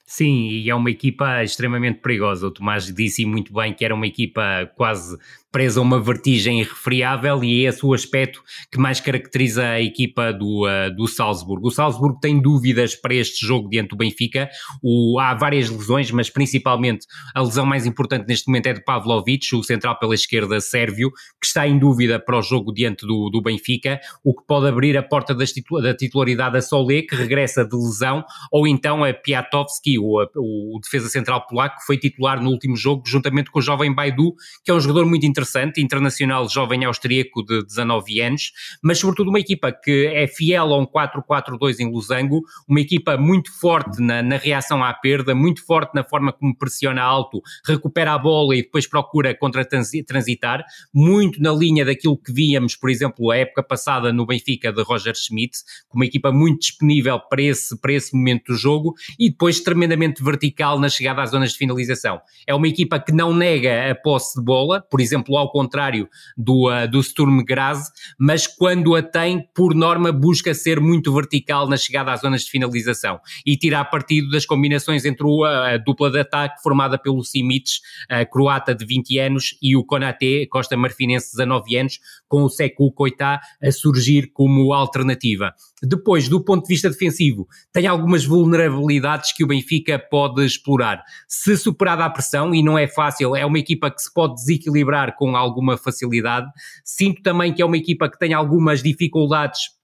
Sim, e é uma equipa extremamente perigosa. O Tomás disse muito bem que era uma equipa quase presa a uma vertigem irrefriável e é esse o aspecto que mais caracteriza a equipa do, uh, do Salzburgo. O Salzburgo tem dúvidas para este jogo diante do Benfica. O, há várias lesões, mas principalmente a lesão mais importante neste momento é de Pavlovic, o central pela esquerda sérvio, que está em dúvida para o jogo diante do, do Benfica, o que pode abrir a porta da titularidade a Solé, que regressa de lesão, ou então a Piatowski, o, o defesa central polaco, que foi titular no último jogo, juntamente com o jovem Baidu, que é um jogador muito interessante interessante, internacional jovem austríaco de 19 anos, mas sobretudo uma equipa que é fiel a um 4-4-2 em Losango, uma equipa muito forte na, na, reação à perda, muito forte na forma como pressiona alto, recupera a bola e depois procura contra-transitar, muito na linha daquilo que víamos, por exemplo, a época passada no Benfica de Roger Schmidt, com uma equipa muito disponível para esse, para esse momento do jogo e depois tremendamente vertical na chegada às zonas de finalização. É uma equipa que não nega a posse de bola, por exemplo, exemplo, ao contrário do, uh, do Sturm Graz, mas quando a tem, por norma, busca ser muito vertical na chegada às zonas de finalização e tirar partido das combinações entre a, a dupla de ataque formada pelo Simic, croata de 20 anos, e o Konate, Costa Marfinense, de 19 anos, com o Seku Koita a surgir como alternativa. Depois, do ponto de vista defensivo, tem algumas vulnerabilidades que o Benfica pode explorar. Se superada a pressão, e não é fácil, é uma equipa que se pode desequilibrar com alguma facilidade. Sinto também que é uma equipa que tem algumas dificuldades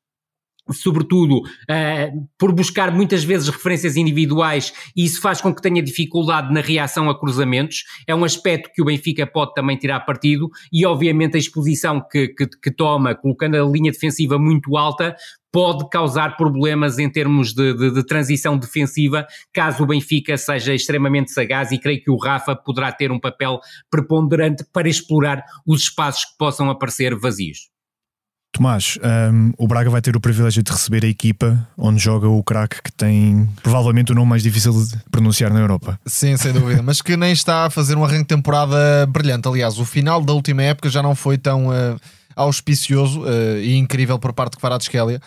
sobretudo uh, por buscar muitas vezes referências individuais e isso faz com que tenha dificuldade na reação a cruzamentos, é um aspecto que o Benfica pode também tirar partido e obviamente a exposição que, que, que toma, colocando a linha defensiva muito alta, pode causar problemas em termos de, de, de, transição defensiva, caso o Benfica seja extremamente sagaz e creio que o Rafa poderá ter um papel preponderante para explorar os espaços que possam aparecer vazios. Tomás, um, o Braga vai ter o privilégio de receber a equipa onde joga o craque que tem provavelmente o nome mais difícil de pronunciar na Europa. Sim, sem dúvida, mas que nem está a fazer um arranque de temporada brilhante. Aliás, o final da última época já não foi tão uh, auspicioso uh, e incrível por parte de Kvaratskhelia.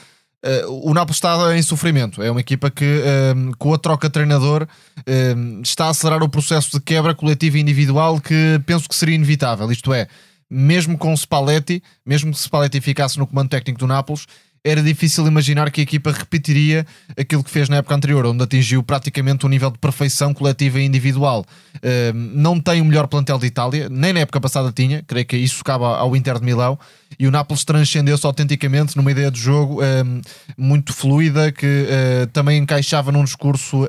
Uh, o Nápoles está em sofrimento. É uma equipa que, uh, com a troca de treinador, uh, está a acelerar o processo de quebra coletiva e individual que penso que seria inevitável. Isto é, mesmo com Spalletti, mesmo que Spalletti ficasse no comando técnico do Nápoles, era difícil imaginar que a equipa repetiria aquilo que fez na época anterior, onde atingiu praticamente um nível de perfeição coletiva e individual. Uh, não tem o melhor plantel de Itália, nem na época passada tinha, creio que isso cabe ao Inter de Milão, e o Nápoles transcendeu-se autenticamente numa ideia de jogo uh, muito fluida, que uh, também encaixava num discurso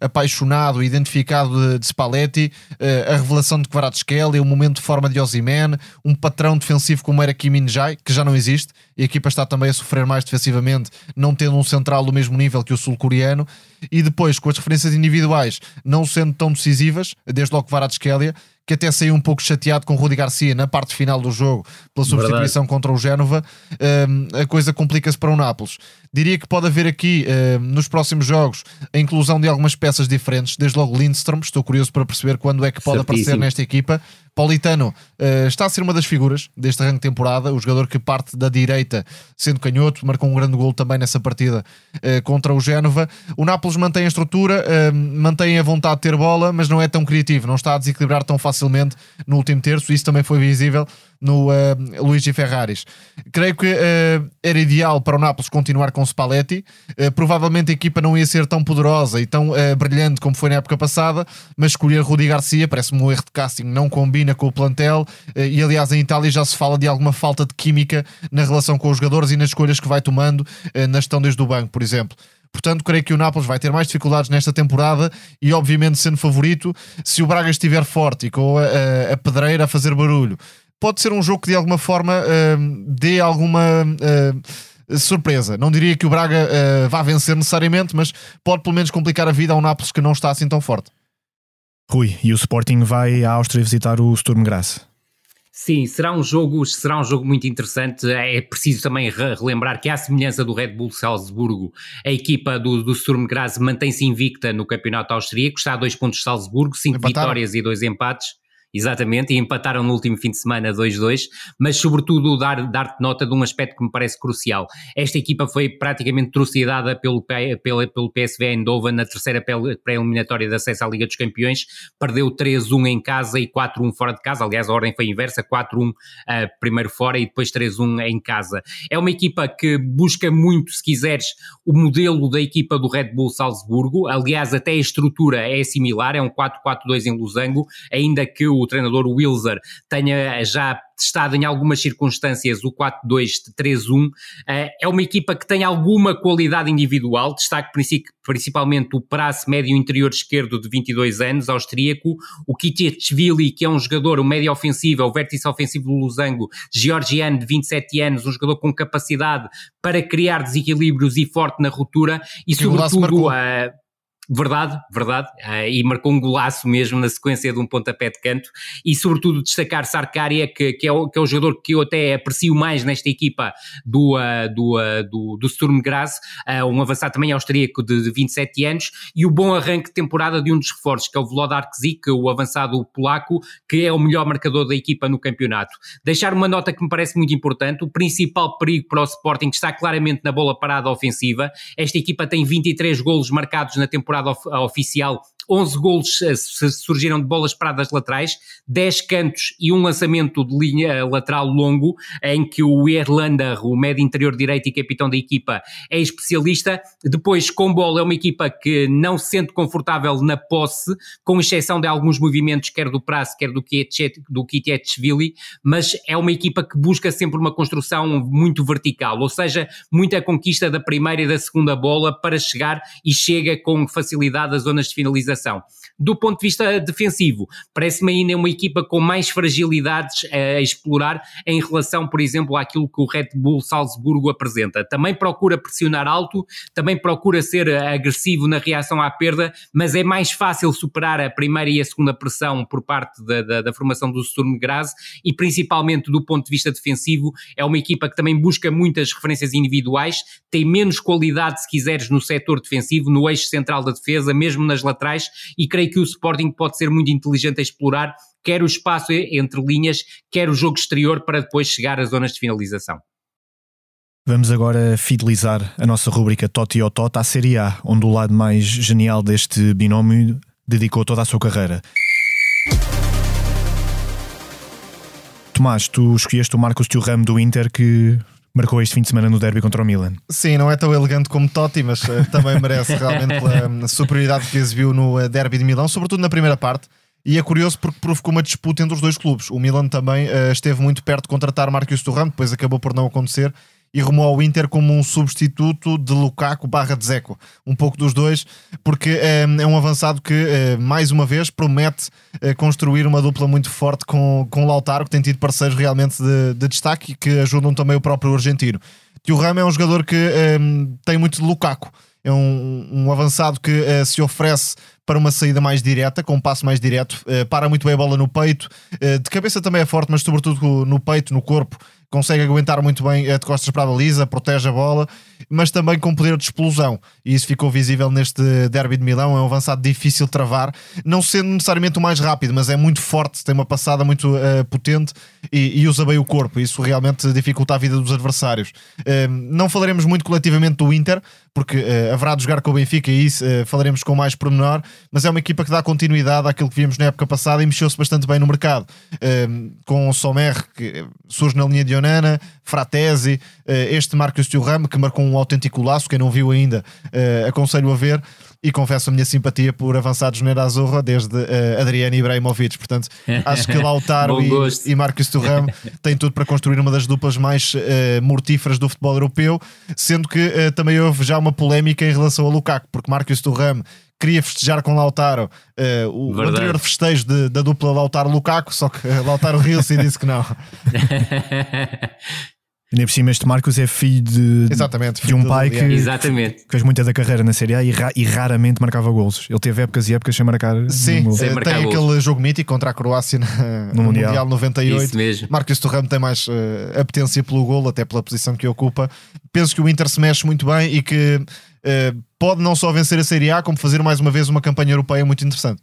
apaixonado, identificado de, de Spalletti, a revelação de Kvaratskhelia, o momento de forma de Ozyman, um patrão defensivo como era Kim Min-jae, que já não existe, a equipa está também a sofrer mais defensivamente, não tendo um central do mesmo nível que o sul-coreano, e depois com as referências individuais não sendo tão decisivas, desde logo Kvaratskhelia, que até saiu um pouco chateado com o Rudi Garcia na parte final do jogo pela substituição Verdade. contra o Génova, um, a coisa complica-se para o Nápoles. Diria que pode haver aqui, um, nos próximos jogos, a inclusão de algumas peças diferentes, desde logo Lindstrom, estou curioso para perceber quando é que pode Certíssimo. aparecer nesta equipa. Paulitano uh, está a ser uma das figuras deste arranque de temporada, o jogador que parte da direita, sendo canhoto, marcou um grande gol também nessa partida uh, contra o Génova. O Nápoles mantém a estrutura, uh, mantém a vontade de ter bola, mas não é tão criativo, não está a desequilibrar tão facilmente no último terço, isso também foi visível no uh, Luigi Ferraris. Creio que uh, era ideal para o Nápoles continuar com Spalletti. Uh, provavelmente a equipa não ia ser tão poderosa e tão brilhante como foi na época passada, mas escolher Rudi Garcia parece-me um erro de casting, não combina com o plantel. e aliás, em Itália já se fala de alguma falta de química na relação com os jogadores e nas escolhas que vai tomando na gestão desde o banco, por exemplo. Portanto, creio que o Nápoles vai ter mais dificuldades nesta temporada e, obviamente, sendo favorito, se o Braga estiver forte e com a, a pedreira a fazer barulho, pode ser um jogo que de alguma forma uh, dê alguma. Uh, surpresa. Não diria que o Braga uh, vá vencer necessariamente, mas pode pelo menos complicar a vida a um Nápoles que não está assim tão forte. Rui, e o Sporting vai à Áustria visitar o Sturm Graz. Sim, será um jogo, será um jogo muito interessante. É preciso também relembrar que, à semelhança do Red Bull Salzburgo, a equipa do, do Sturm Graz mantém-se invicta no campeonato austríaco, está a dois pontos de Salzburgo, cinco Empataram. vitórias e dois empates exatamente, e empataram no último fim de semana 2-2, mas sobretudo dar, dar nota de um aspecto que me parece crucial. Esta equipa foi praticamente trucidada pelo, pelo, pelo PSV Eindhoven na terceira pré-eliminatória de acesso à Liga dos Campeões, perdeu 3-1 em casa e 4-1 fora de casa, aliás a ordem foi inversa, 4-1 uh, primeiro fora e depois 3-1 em casa. É uma equipa que busca muito, se quiseres, o modelo da equipa do Red Bull Salzburgo, aliás até a estrutura é similar, é um 4-4-2 em losango, ainda que o treinador Wilser tenha já testado em algumas circunstâncias o 4-2-3-1. Eh, é uma equipa que tem alguma qualidade individual, destaque principalmente o Prace, médio interior esquerdo de 22 anos, austríaco, o Kitiachvili, que é um jogador, o médio ofensivo, é o vértice ofensivo do Losango, georgiano de 27 anos, um jogador com capacidade para criar desequilíbrios e forte na ruptura e, e sobretudo... Verdade, verdade, uh, e marcou um golaço mesmo na sequência de um pontapé de canto. E sobretudo destacar Sarkária que, que, é o, que é o jogador que eu até aprecio mais nesta equipa do, uh, do, uh, do, do Sturm Graz, um avançado também austríaco de, de 27 anos e o bom arranque de temporada de um dos reforços que é o Vlodar Kzik, o avançado polaco, que é o melhor marcador da equipa no campeonato. Deixar uma nota que me parece muito importante, o principal perigo para o Sporting está claramente na bola parada ofensiva, esta equipa tem 23 golos marcados na temporada temporada oficial 11 golos eh, surgiram de bolas paradas laterais, 10 cantos e um lançamento de linha lateral longo, em que o Erlander, o médio interior direito e capitão da equipa, é especialista. Depois, com bola, é uma equipa que não se sente confortável na posse, com exceção de alguns movimentos, quer do Prazo, quer do Kitietchvili, mas é uma equipa que busca sempre uma construção muito vertical, ou seja, muita conquista da primeira e da segunda bola para chegar e chega com facilidade às zonas de finalização do ponto de vista defensivo, parece-me ainda uma equipa com mais fragilidades a explorar em relação, por exemplo, àquilo que o Red Bull Salzburgo apresenta. Também procura pressionar alto, também procura ser agressivo na reação à perda, mas é mais fácil superar a primeira e a segunda pressão por parte da, da, da formação do Sturm Graz e principalmente do ponto de vista defensivo, é uma equipa que também busca muitas referências individuais, tem menos qualidade, se quiseres, no setor defensivo, no eixo central da defesa, mesmo nas laterais, e creio que o Sporting pode ser muito inteligente a explorar quer o espaço entre linhas, quer o jogo exterior para depois chegar às zonas de finalização. Vamos agora fidelizar a nossa rúbrica Totti ou Tota à Série A, onde o lado mais genial deste binómio dedicou toda a sua carreira. Tomás, tu escolheste o Marcos Thuram do Inter que marcou este fim de semana no derby contra o Milan. Sim, não é tão elegante como Totti, mas uh, também merece [laughs] realmente pela hum, superioridade que exibiu no uh, derby de Milão, sobretudo na primeira parte. E é curioso porque provocou uma disputa entre os dois clubes. O Milan também uh, esteve muito perto de contratar Marcos Thuram, depois acabou por não acontecer e rumou ao Inter como um substituto de Lukaku barra de. Um pouco dos dois, porque é, é um avançado que, é, mais uma vez, promete é, construir uma dupla muito forte com, com Lautaro, que tem tido parceiros realmente de, de destaque e que ajudam também o próprio argentino. Tio Rama é um jogador que tem muito de Lukaku. É um, um avançado que se oferece para uma saída mais direta, com um passo mais direto, para muito bem a bola no peito, de cabeça também é forte, mas sobretudo no peito, no corpo, consegue aguentar muito bem eh, de costas para a baliza, protege a bola, mas também com poder de explosão. E isso ficou visível neste derby de Milão. É um avançado difícil de travar, não sendo necessariamente o mais rápido, mas é muito forte, tem uma passada muito uh, potente e, e, usa bem o corpo. Isso realmente dificulta a vida dos adversários. Uh, não falaremos muito coletivamente do Inter, porque uh, haverá de jogar com o Benfica e isso falaremos com mais pormenor, mas é uma equipa que dá continuidade àquilo que vimos na época passada e mexeu-se bastante bem no mercado. com o Sommer, que surge na linha de Onana, Fratesi, este Marcos Thuram, que marcou um autêntico laço. Quem não viu ainda, aconselho a ver e confesso a minha simpatia por avançados na Azorra desde uh, Adriano Ibrahimovic. Portanto, [laughs] acho que Lautaro e, e Marcos Thuram [laughs] têm tudo para construir uma das duplas mais uh, mortíferas do futebol europeu, sendo que uh, também houve já uma polémica em relação a Lukaku, porque Marcos Thuram queria festejar com Lautaro uh, o, o, anterior festejo de, da dupla Lautaro-Lukaku, só que Lautaro riu-se e disse que não. [laughs] Ainda por cima, este Marcos é filho de, Exatamente, de um pai que, Exatamente. fez muita da carreira na Série A e, ra, e, raramente marcava golos. Ele teve épocas e épocas sem marcar. Sim, no... sem marcar tem golos. aquele jogo mítico contra a Croácia na, no, no Mundial. Mundial 98. Isso mesmo. Marcos Torramo tem mais uh, apetência pelo golo, até pela posição que ocupa. Penso que o Inter se mexe muito bem e que uh, pode não só vencer a Série A, como fazer mais uma vez uma campanha europeia muito interessante.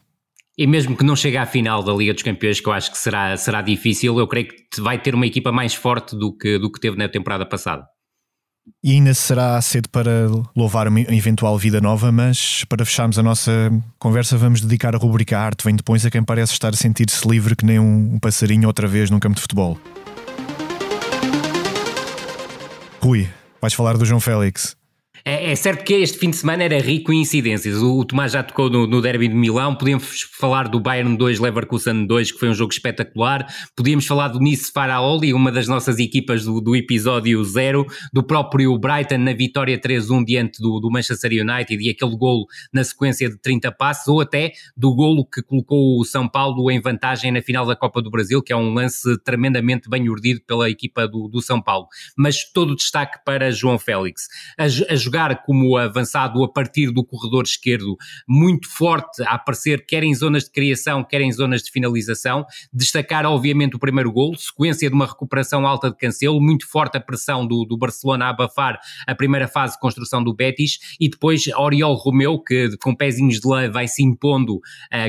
E mesmo que não chegue à final da Liga dos Campeões, que eu acho que será, será difícil, eu creio que vai ter uma equipa mais forte do que, do que teve na temporada passada. E ainda será cedo para louvar uma eventual vida nova, mas para fecharmos a nossa conversa, vamos dedicar a rubrica Arte Vem Depois a quem parece estar a sentir-se livre que nem um passarinho outra vez num campo de futebol. Rui, vais falar do João Félix. É, é, certo que este fim de semana era rico em incidências. O, o Tomás já tocou no, no derby de Milão. Podíamos falar do Bayern 2, Leverkusen 2, que foi um jogo espetacular. Podíamos falar do Nice Faraoli, uma das nossas equipas do, do episódio 0. Do próprio Brighton na vitória 3-1 diante do, do, Manchester United e aquele golo na sequência de 30 passos. Ou até do golo que colocou o São Paulo em vantagem na final da Copa do Brasil, que é um lance tremendamente bem urdido pela equipa do, do São Paulo. Mas todo o destaque para João Félix. Jogar como avançado a partir do corredor esquerdo, muito forte a aparecer quer em zonas de criação, quer em zonas de finalização. Destacar, obviamente, o primeiro gol, sequência de uma recuperação alta de Cancelo, muito forte a pressão do, do Barcelona a abafar a primeira fase de construção do Betis e depois Oriol Romeu, que com pezinhos de lã vai se impondo uh,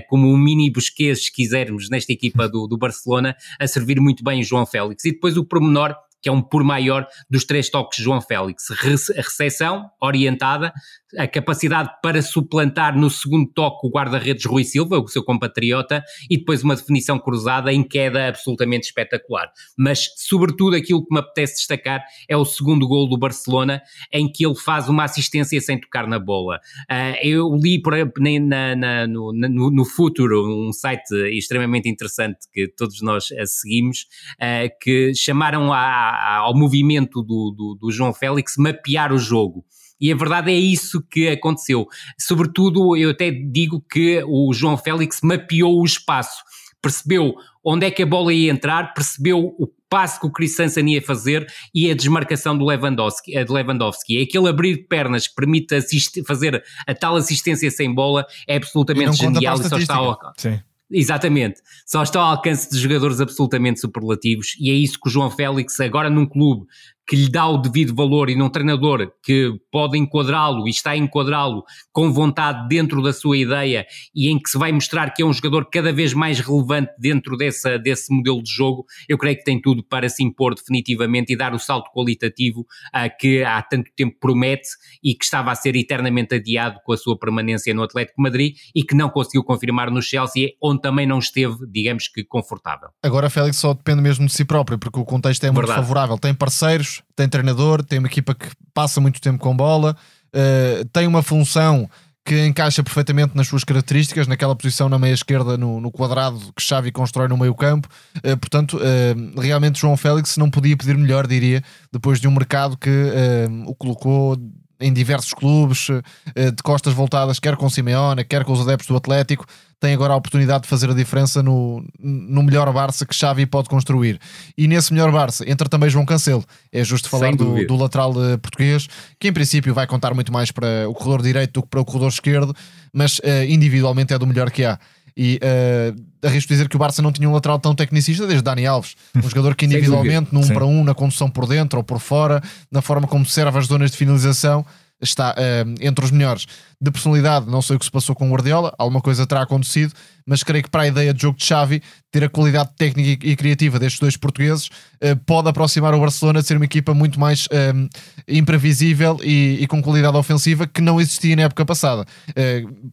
como um mini Busquets, se quisermos, nesta equipa do, do Barcelona, a servir muito bem o João Félix. E depois o pormenor que é um por maior dos três toques de João Félix. A recepção orientada, a capacidade para suplantar no segundo toque o guarda-redes Rui Silva, o seu compatriota, e depois uma definição cruzada em queda absolutamente espetacular. Mas, sobretudo, aquilo que me apetece destacar é o segundo gol do Barcelona, em que ele faz uma assistência sem tocar na bola. Uh, eu li por, na, na, no, no, no Futuro, um site extremamente interessante que todos nós seguimos, uh, que chamaram a, ao movimento do, do, do João Félix mapear o jogo. E a verdade é isso que aconteceu. Sobretudo, eu até digo que o João Félix mapeou o espaço, percebeu onde é que a bola ia entrar, percebeu o passo que o Christensen ia fazer e a desmarcação do Lewandowski, de Lewandowski. É aquele abrir de pernas que permite fazer a tal assistência sem bola é absolutamente genial e só está ao... Sim. Exatamente. Só está ao alcance de jogadores absolutamente superlativos e é isso que o João Félix, agora num clube que lhe dá o devido valor e num treinador que pode enquadrá-lo e está a enquadrá-lo com vontade dentro da sua ideia e em que se vai mostrar que é um jogador cada vez mais relevante dentro dessa, desse modelo de jogo, eu creio que tem tudo para se impor definitivamente e dar o salto qualitativo uh, que há tanto tempo promete e que estava a ser eternamente adiado com a sua permanência no Atlético Madrid e que não conseguiu confirmar no Chelsea, onde também não esteve, digamos que, confortável. Agora Félix só depende mesmo de si próprio, porque o contexto é muito Verdade. favorável. Tem parceiros, tem treinador, tem uma equipa que passa muito tempo com bola, uh, tem uma função que encaixa perfeitamente nas suas características, naquela posição na meia esquerda, no, no quadrado que Xavi constrói no meio campo. Uh, portanto, uh, realmente João Félix não podia pedir melhor, diria, depois de um mercado que uh, o colocou em diversos clubes, de costas voltadas, quer com Simeone, quer com os adeptos do Atlético, tem agora a oportunidade de fazer a diferença no, no melhor Barça que Xavi pode construir. E nesse melhor Barça entra também João Cancelo. É justo falar do, do, lateral eh, português, que em princípio vai contar muito mais para o corredor direito do que para o corredor esquerdo, mas uh, individualmente é do melhor que há. E uh, arrisco dizer que o Barça não tinha um lateral tão tecnicista desde Dani Alves, [laughs] um jogador que individualmente, num Sim. para um, na condução por dentro ou por fora, na forma como serve as zonas de finalização, está uh, entre os melhores de personalidade. Não sei o que se passou com o Guardiola, alguma coisa terá acontecido, mas creio que para a ideia de jogo de Xavi, ter a qualidade técnica e criativa destes dois portugueses uh, pode aproximar o Barcelona de ser uma equipa muito mais uh, imprevisível e, e, com qualidade ofensiva que não existia na época passada.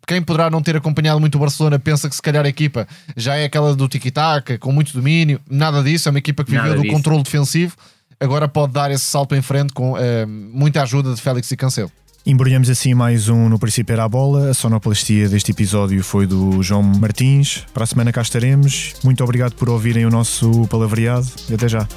quem poderá não ter acompanhado muito o Barcelona pensa que se calhar a equipa já é aquela do tiki-taka, com muito domínio, nada disso, é uma equipa que viveu do controle defensivo agora pode dar esse salto em frente com muita ajuda de Félix e Cancelo. Embrulhamos assim mais um No Princípio Era a Bola. A sonoplastia deste episódio foi do João Martins. Para a semana cá estaremos. Muito obrigado por ouvirem o nosso palavreado. Até já.